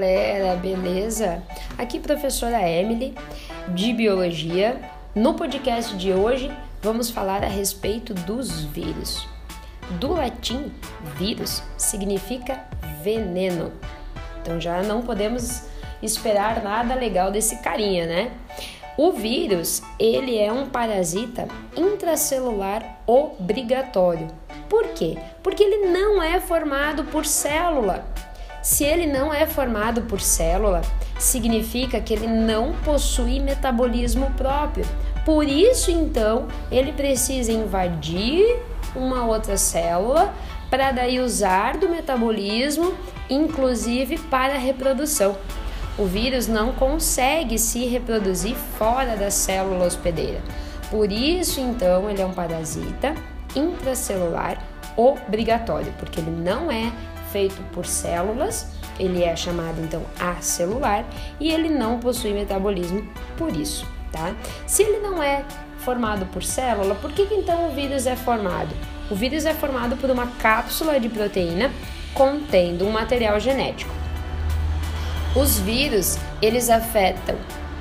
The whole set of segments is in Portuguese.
galera, beleza? Aqui professora Emily de biologia. No podcast de hoje vamos falar a respeito dos vírus. Do latim, vírus significa veneno. Então já não podemos esperar nada legal desse carinha, né? O vírus, ele é um parasita intracelular obrigatório. Por quê? Porque ele não é formado por célula. Se ele não é formado por célula, significa que ele não possui metabolismo próprio. Por isso, então, ele precisa invadir uma outra célula para daí usar do metabolismo, inclusive para a reprodução. O vírus não consegue se reproduzir fora da célula hospedeira. Por isso, então, ele é um parasita intracelular obrigatório, porque ele não é feito por células, ele é chamado então acelular e ele não possui metabolismo por isso, tá? Se ele não é formado por célula, por que, que então o vírus é formado? O vírus é formado por uma cápsula de proteína contendo um material genético. Os vírus, eles afetam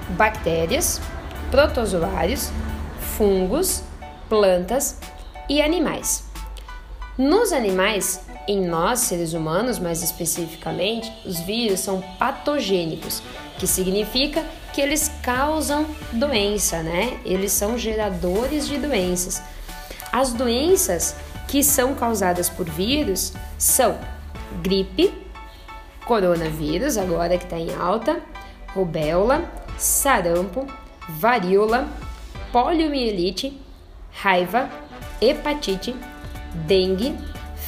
bactérias, protozoários, fungos, plantas e animais. Nos animais, em nós, seres humanos, mais especificamente, os vírus são patogênicos, que significa que eles causam doença, né? Eles são geradores de doenças. As doenças que são causadas por vírus são gripe, coronavírus, agora que está em alta, rubéola, sarampo, varíola, poliomielite, raiva, hepatite, dengue,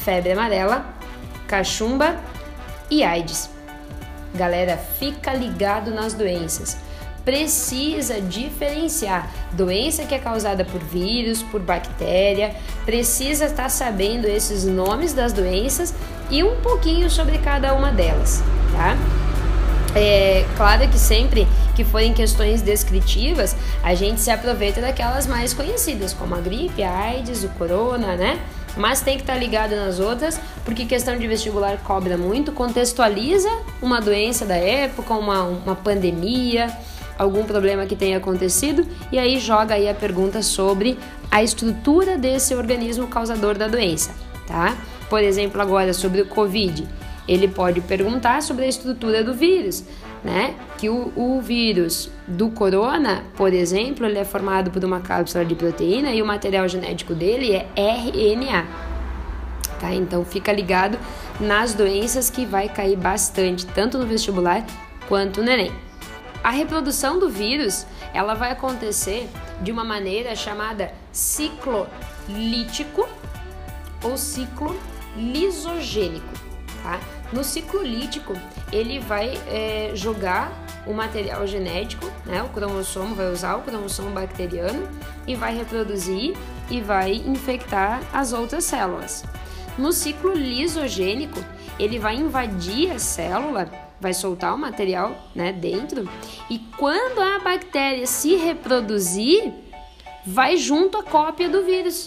febre amarela, cachumba e AIDS. Galera, fica ligado nas doenças. Precisa diferenciar doença que é causada por vírus, por bactéria, precisa estar sabendo esses nomes das doenças e um pouquinho sobre cada uma delas, tá? É claro que sempre que forem questões descritivas, a gente se aproveita daquelas mais conhecidas, como a gripe, a AIDS, o corona, né? Mas tem que estar tá ligado nas outras, porque questão de vestibular cobra muito, contextualiza uma doença da época, uma, uma pandemia, algum problema que tenha acontecido, e aí joga aí a pergunta sobre a estrutura desse organismo causador da doença, tá? Por exemplo, agora sobre o Covid, ele pode perguntar sobre a estrutura do vírus, né? Que o, o, vírus do corona, por exemplo, ele é formado por uma cápsula de proteína e o material genético dele é RNA. Tá? Então fica ligado nas doenças que vai cair bastante, tanto no vestibular quanto no Enem. A reprodução do vírus, ela vai acontecer de uma maneira chamada ciclo lítico ou ciclo lisogênico, tá? No ciclo lítico, ele vai é, jogar o material genético, né? O cromossomo vai usar o cromossomo bacteriano e vai reproduzir e vai infectar as outras células. No ciclo lisogênico, ele vai invadir a célula, vai soltar o material, né, dentro, e quando a bactéria se reproduzir, vai junto a cópia do vírus.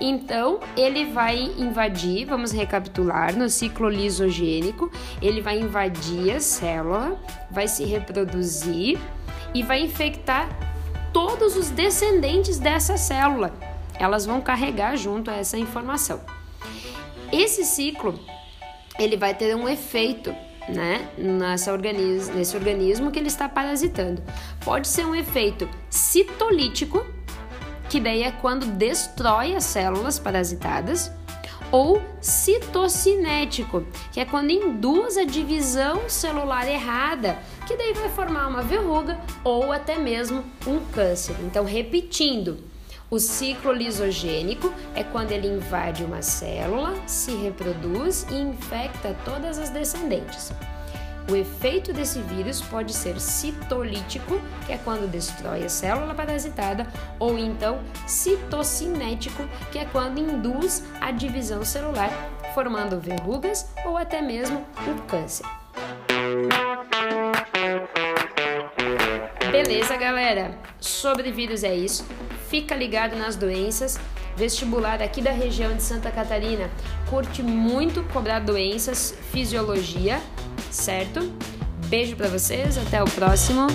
Então, ele vai invadir, vamos recapitular, no ciclo lisogênico, ele vai invadir a célula, vai se reproduzir e vai infectar todos os descendentes dessa célula. Elas vão carregar junto essa informação. Esse ciclo, ele vai ter um efeito né, nessa nesse organismo que ele está parasitando. Pode ser um efeito citolítico, que daí é quando destrói as células parasitadas, ou citocinético, que é quando induz a divisão celular errada, que daí vai formar uma verruga ou até mesmo um câncer. Então, repetindo, o ciclo lisogênico é quando ele invade uma célula, se reproduz e infecta todas as descendentes. O efeito desse vírus pode ser citolítico, que é quando destrói a célula parasitada, ou então citocinético, que é quando induz a divisão celular, formando verrugas ou até mesmo o câncer. Beleza, galera? Sobre vírus é isso. Fica ligado nas doenças. Vestibular aqui da região de Santa Catarina curte muito cobrar doenças, fisiologia certo? Beijo para vocês, até o próximo.